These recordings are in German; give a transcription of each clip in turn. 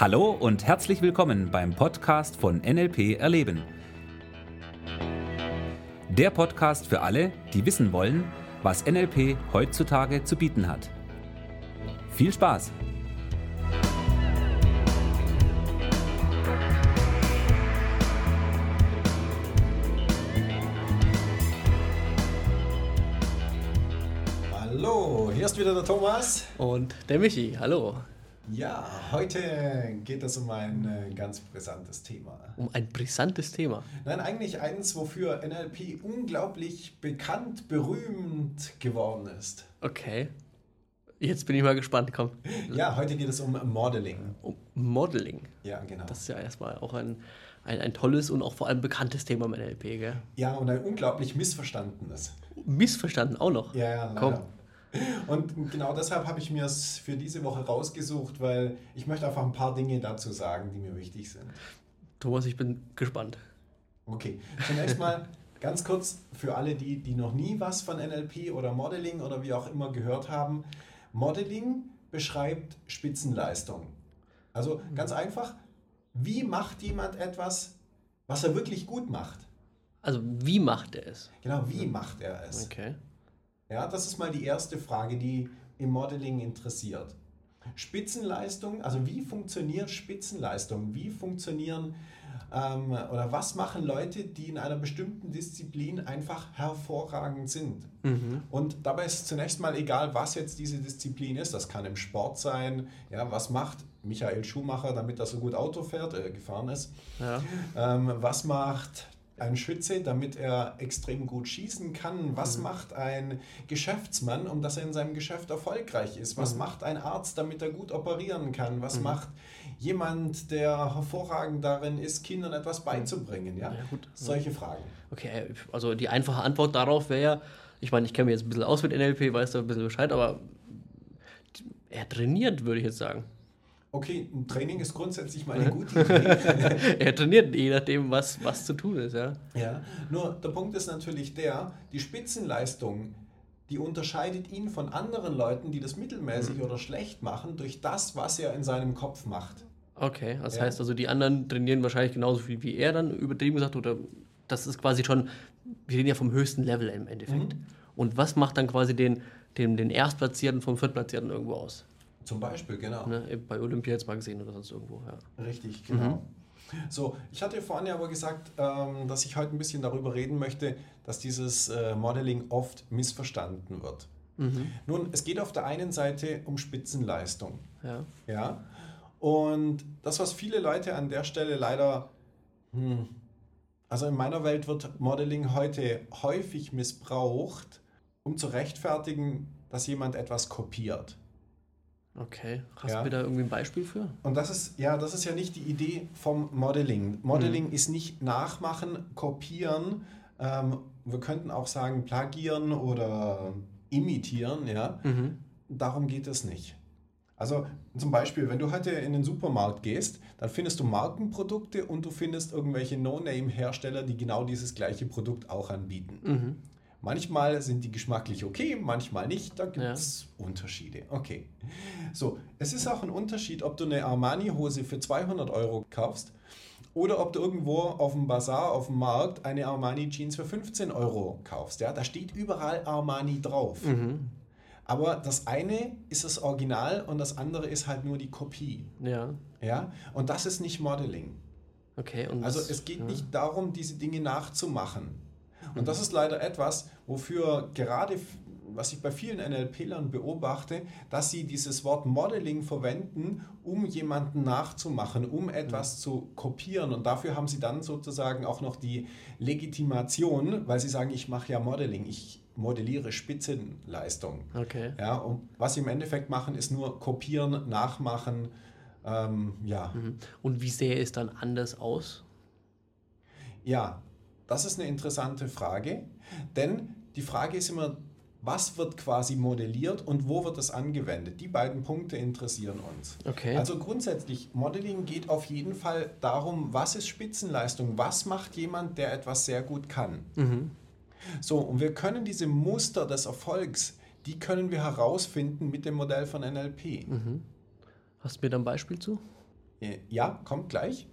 Hallo und herzlich willkommen beim Podcast von NLP Erleben. Der Podcast für alle, die wissen wollen, was NLP heutzutage zu bieten hat. Viel Spaß! Hallo, hier ist wieder der Thomas. Und der Michi, hallo. Ja, heute geht es um ein äh, ganz brisantes Thema. Um ein brisantes Thema. Nein, eigentlich eins, wofür NLP unglaublich bekannt, berühmt geworden ist. Okay. Jetzt bin ich mal gespannt, komm. Ja, heute geht es um Modeling. Um Modeling. Ja, genau. Das ist ja erstmal auch ein, ein, ein tolles und auch vor allem bekanntes Thema im NLP, gell? Ja, und ein unglaublich missverstandenes. Missverstanden auch noch. Ja, ja, Komm. Und genau deshalb habe ich mir es für diese Woche rausgesucht, weil ich möchte einfach ein paar Dinge dazu sagen, die mir wichtig sind. Thomas, ich bin gespannt. Okay, zunächst mal ganz kurz für alle, die, die noch nie was von NLP oder Modeling oder wie auch immer gehört haben. Modeling beschreibt Spitzenleistung. Also ganz einfach, wie macht jemand etwas, was er wirklich gut macht? Also, wie macht er es? Genau, wie macht er es? Okay. Ja, das ist mal die erste Frage, die im Modeling interessiert. Spitzenleistung, also wie funktioniert Spitzenleistung? Wie funktionieren ähm, oder was machen Leute, die in einer bestimmten Disziplin einfach hervorragend sind? Mhm. Und dabei ist zunächst mal egal, was jetzt diese Disziplin ist. Das kann im Sport sein. Ja, was macht Michael Schumacher, damit er so gut Auto fährt, äh, gefahren ist? Ja. Ähm, was macht ein Schütze, damit er extrem gut schießen kann? Was macht ein Geschäftsmann, um dass er in seinem Geschäft erfolgreich ist? Was macht ein Arzt, damit er gut operieren kann? Was macht jemand, der hervorragend darin ist, Kindern etwas beizubringen? Ja, Ja, solche Fragen. Okay, also die einfache Antwort darauf wäre ja, ich meine, ich kenne mich jetzt ein bisschen aus mit NLP, weiß da ein bisschen Bescheid, aber er trainiert, würde ich jetzt sagen. Okay, ein Training ist grundsätzlich mal eine gute Idee. er trainiert, je nachdem, was, was zu tun ist, ja. Ja, nur der Punkt ist natürlich der, die Spitzenleistung, die unterscheidet ihn von anderen Leuten, die das mittelmäßig oder schlecht machen, durch das, was er in seinem Kopf macht. Okay, das Ja. heißt also, die anderen trainieren wahrscheinlich genauso viel wie er dann übertrieben gesagt, oder das ist quasi schon, wir reden ja vom höchsten Level im Endeffekt. Und was macht dann quasi den, den, den Erstplatzierten vom Viertplatzierten irgendwo aus? Zum Beispiel, genau. Ne? Bei Olympia jetzt mal gesehen oder sonst irgendwo, ja. Richtig, genau. So, ich hatte vorhin ja aber gesagt, ähm, dass ich heute ein bisschen darüber reden möchte, dass dieses äh, Modeling oft missverstanden wird. Nun, es geht auf der einen Seite um Spitzenleistung. ja. Ja. Und das, was viele Leute an der Stelle leider, hm, also in meiner Welt wird Modeling heute häufig missbraucht, um zu rechtfertigen, dass jemand etwas kopiert. Okay, hast Ja. du mir da irgendwie ein Beispiel für? Und das ist ja, das ist ja nicht die Idee vom Modeling. Modeling Mhm. ist nicht nachmachen, kopieren. Ähm, wir könnten auch sagen plagieren oder imitieren. Ja, Mhm. darum geht es nicht. Also zum Beispiel, wenn du heute in den Supermarkt gehst, dann findest du Markenprodukte und du findest irgendwelche No-Name-Hersteller, die genau dieses gleiche Produkt auch anbieten. Mhm. Manchmal sind die geschmacklich okay, manchmal nicht. Da gibt es Unterschiede. Okay. So, es ist auch ein Unterschied, ob du eine Armani-Hose für 200 Euro kaufst oder ob du irgendwo auf dem Bazar, auf dem Markt eine Armani-Jeans für 15 Euro kaufst. Ja, da steht überall Armani drauf. Mhm. Aber das eine ist das Original und das andere ist halt nur die Kopie. Ja, Ja, und das ist nicht Modeling. okay. Also es geht ja. nicht darum, diese Dinge nachzumachen. Und das ist leider etwas, wofür gerade, was ich bei vielen NLP-Lern beobachte, dass sie dieses Wort Modeling verwenden, um jemanden nachzumachen, um etwas zu kopieren. Und dafür haben sie dann sozusagen auch noch die Legitimation, weil sie sagen, ich mache ja Modeling, ich modelliere Spitzenleistung. Okay. Ja, und was sie im Endeffekt machen, ist nur kopieren, nachmachen. Ähm, ja, Mhm. Und wie sähe es dann anders aus? Ja, das ist eine interessante Frage, denn die Frage ist immer, was wird quasi modelliert und wo wird es angewendet? Die beiden Punkte interessieren uns. Okay. Also grundsätzlich, Modeling geht auf jeden Fall darum, was ist Spitzenleistung? Was macht jemand, der etwas sehr gut kann? mhm. So, und wir können diese Muster des Erfolgs, die können wir herausfinden mit dem Modell von NLP. Mhm. Hast du mir da ein Beispiel zu? Ja, kommt gleich.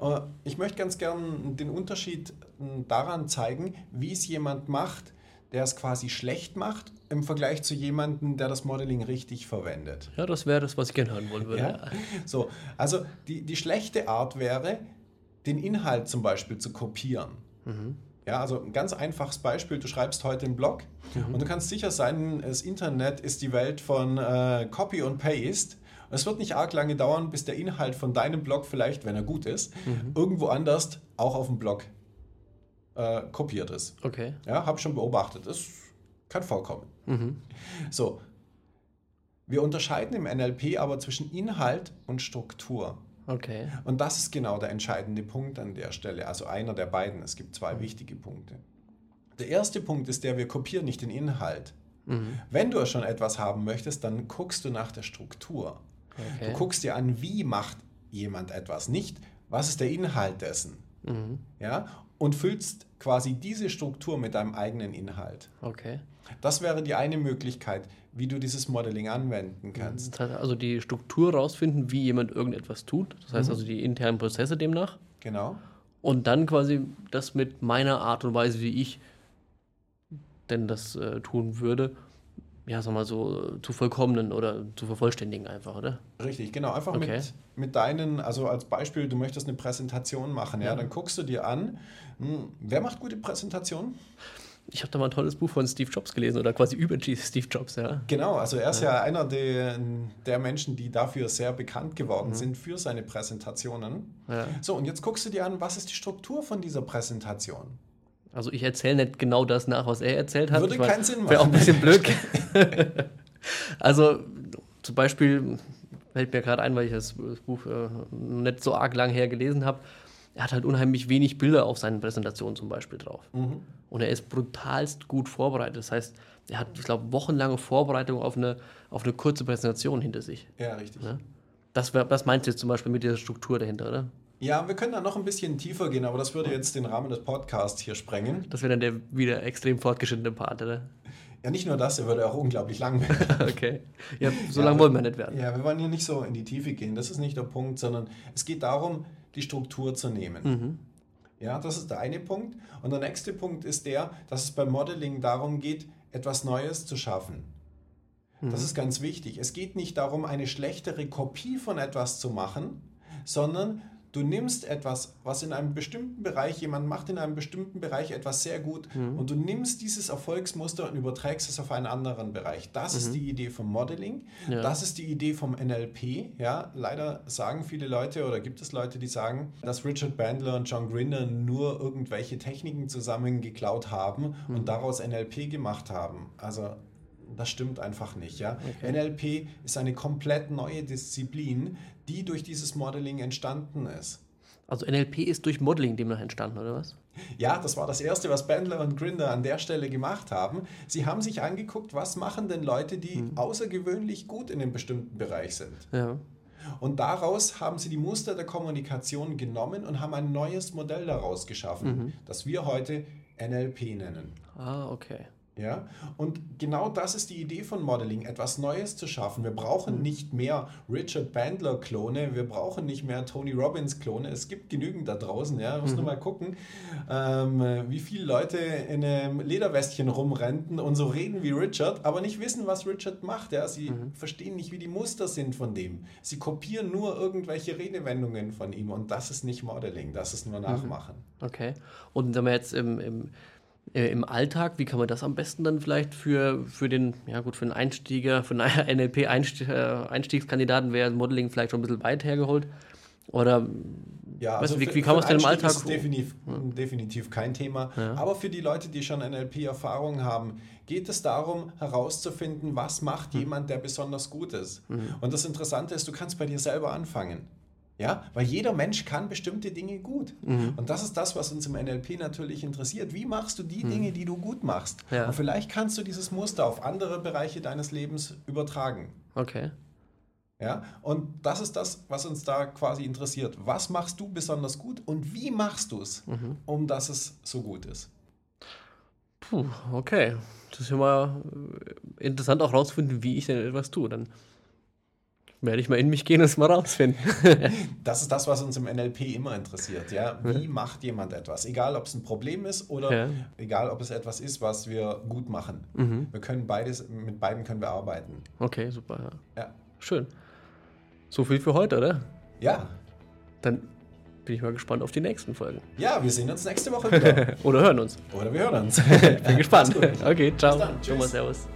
Äh, Ich möchte ganz gern den Unterschied m, daran zeigen, wie es jemand macht, der es quasi schlecht macht, im Vergleich zu jemandem, der das Modeling richtig verwendet. Ja, das wäre das, was ich gerne hören wollen würde. Ja? So, also die, die schlechte Art wäre, den Inhalt zum Beispiel zu kopieren. Ja, also ein ganz einfaches Beispiel, du schreibst heute einen Blog und du kannst sicher sein, das Internet ist die Welt von äh, Copy und Paste. Und es wird nicht arg lange dauern, bis der Inhalt von deinem Blog vielleicht, wenn er gut ist, irgendwo anders auch auf dem Blog äh, kopiert ist. Okay. Ja, habe schon beobachtet. Das kann vorkommen. So, wir unterscheiden im NLP aber zwischen Inhalt und Struktur. Okay. Und das ist genau der entscheidende Punkt an der Stelle, also einer der beiden. Es gibt zwei wichtige Punkte. Der erste Punkt ist der, wir kopieren nicht den Inhalt. Wenn du schon etwas haben möchtest, dann guckst du nach der Struktur. Okay. Du guckst dir an, wie macht jemand etwas, nicht was ist der Inhalt dessen. Ja? Und füllst quasi diese Struktur mit deinem eigenen Inhalt. Okay. Das wäre die eine Möglichkeit, wie du dieses Modeling anwenden kannst. Das heißt also die Struktur rausfinden, wie jemand irgendetwas tut. Das heißt also die internen Prozesse demnach. Genau. Und dann quasi das mit meiner Art und Weise, wie ich denn das äh, tun würde, ja, sag mal so, zu vollkommnen oder zu vervollständigen einfach, oder? Richtig, genau. Einfach Okay. mit, mit deinen, also als Beispiel, du möchtest eine Präsentation machen, ja, Ja. dann guckst du dir an, hm, wer macht gute Präsentationen? Ich habe da mal ein tolles Buch von Steve Jobs gelesen oder quasi über Steve Jobs, ja. Genau, also er ist ja, einer der, der Menschen, die dafür sehr bekannt geworden Mhm. sind für seine Präsentationen. ja. So, und jetzt guckst du dir an, was ist die Struktur von dieser Präsentation? Also ich erzähle nicht genau das nach, was er erzählt hat. Würde Ich mein, keinen Sinn Wäre auch ein machen. bisschen blöd. also zum Beispiel fällt mir gerade ein, weil ich das Buch äh, nicht so arg lang her gelesen habe. Er hat halt unheimlich wenig Bilder auf seinen Präsentationen zum Beispiel drauf. Mhm. Und er ist brutalst gut vorbereitet. Das heißt, er hat, ich glaube, wochenlange Vorbereitung auf eine, auf eine kurze Präsentation hinter sich. Ja, richtig. Ne? Das, das meinst du jetzt zum Beispiel mit dieser Struktur dahinter, oder? Ja, wir können da noch ein bisschen tiefer gehen, aber das würde jetzt den Rahmen des Podcasts hier sprengen. Das wäre dann der wieder extrem fortgeschrittene Part, oder? Ja, nicht nur das, er würde auch unglaublich lang werden. Okay. Ja, so Ja, lange aber- wollen wir nicht werden. Ja, wir wollen hier nicht so in die Tiefe gehen, das ist nicht der Punkt, sondern es geht darum, die Struktur zu nehmen. Mhm. Ja, das ist der eine Punkt. Und der nächste Punkt ist der, dass es beim Modeling darum geht, etwas Neues zu schaffen. Das ist ganz wichtig. Es geht nicht darum, eine schlechtere Kopie von etwas zu machen, sondern du nimmst etwas, was in einem bestimmten Bereich, jemand macht in einem bestimmten Bereich etwas sehr gut und du nimmst dieses Erfolgsmuster und überträgst es auf einen anderen Bereich. Das ist die Idee vom Modeling. Ja. Das ist die Idee vom NLP. Ja, leider sagen viele Leute oder gibt es Leute, die sagen, dass Richard Bandler und John Grinder nur irgendwelche Techniken zusammengeklaut haben und daraus NLP gemacht haben. Also das stimmt einfach nicht. Ja? NLP ist eine komplett neue Disziplin, die durch dieses Modeling entstanden ist. Also NLP ist durch Modeling demnach entstanden, oder was? Ja, das war das Erste, was Bandler und Grinder an der Stelle gemacht haben. Sie haben sich angeguckt, was machen denn Leute, die außergewöhnlich gut in einem bestimmten Bereich sind. Ja. Und daraus haben sie die Muster der Kommunikation genommen und haben ein neues Modell daraus geschaffen, das wir heute NLP nennen. Ah, okay. Ja? Und genau das ist die Idee von Modeling, etwas Neues zu schaffen. Wir brauchen nicht mehr Richard Bandler-Klone, wir brauchen nicht mehr Tony Robbins-Klone. Es gibt genügend da draußen. Ja? Du musst nur mal gucken, ähm, wie viele Leute in einem Lederwestchen rumrennen und so reden wie Richard, aber nicht wissen, was Richard macht. Ja? Sie verstehen nicht, wie die Muster sind von dem. Sie kopieren nur irgendwelche Redewendungen von ihm und das ist nicht Modeling, das ist nur Nachmachen. Okay. Und wenn wir jetzt im, im, äh, im Alltag, wie kann man das am besten dann vielleicht für, für den, ja gut, für einen Einstieger, für einen NLP-Einstiegskandidaten wäre Modeling vielleicht schon ein bisschen weit hergeholt? Oder Ja, also wie- wie kann man es denn im Alltag- Ist es definitiv, definitiv kein Thema. Aber für die Leute, die schon NLP-Erfahrung haben, geht es darum, herauszufinden, was macht jemand, der besonders gut ist. Und das Interessante ist, du kannst bei dir selber anfangen. Ja, weil jeder Mensch kann bestimmte Dinge gut. Und das ist das, was uns im NLP natürlich interessiert. Wie machst du die Dinge, die du gut machst? Ja. Und vielleicht kannst du dieses Muster auf andere Bereiche deines Lebens übertragen. okay. Ja, und das ist das, was uns da quasi interessiert. Was machst du besonders gut und wie machst du es, um dass es so gut ist? Puh, okay. Das ist ja mal äh, interessant auch rauszufinden, wie ich denn etwas tue. Dann Werde ich mal in mich gehen und es mal rausfinden. Das ist das, was uns im NLP immer interessiert. Ja? Wie macht jemand etwas? Egal, ob es ein Problem ist oder Ja. egal, ob es etwas ist, was wir gut machen. Wir können beides, mit beiden können wir arbeiten. Okay, super. Ja. Ja. Schön. So viel für heute, oder? Ja. Dann bin ich mal gespannt auf die nächsten Folgen. Ja, wir sehen uns nächste Woche wieder. Oder hören uns. Oder wir hören uns. Bin gespannt. Okay, ciao. Bis dann. Tschüss. Thomas, servus.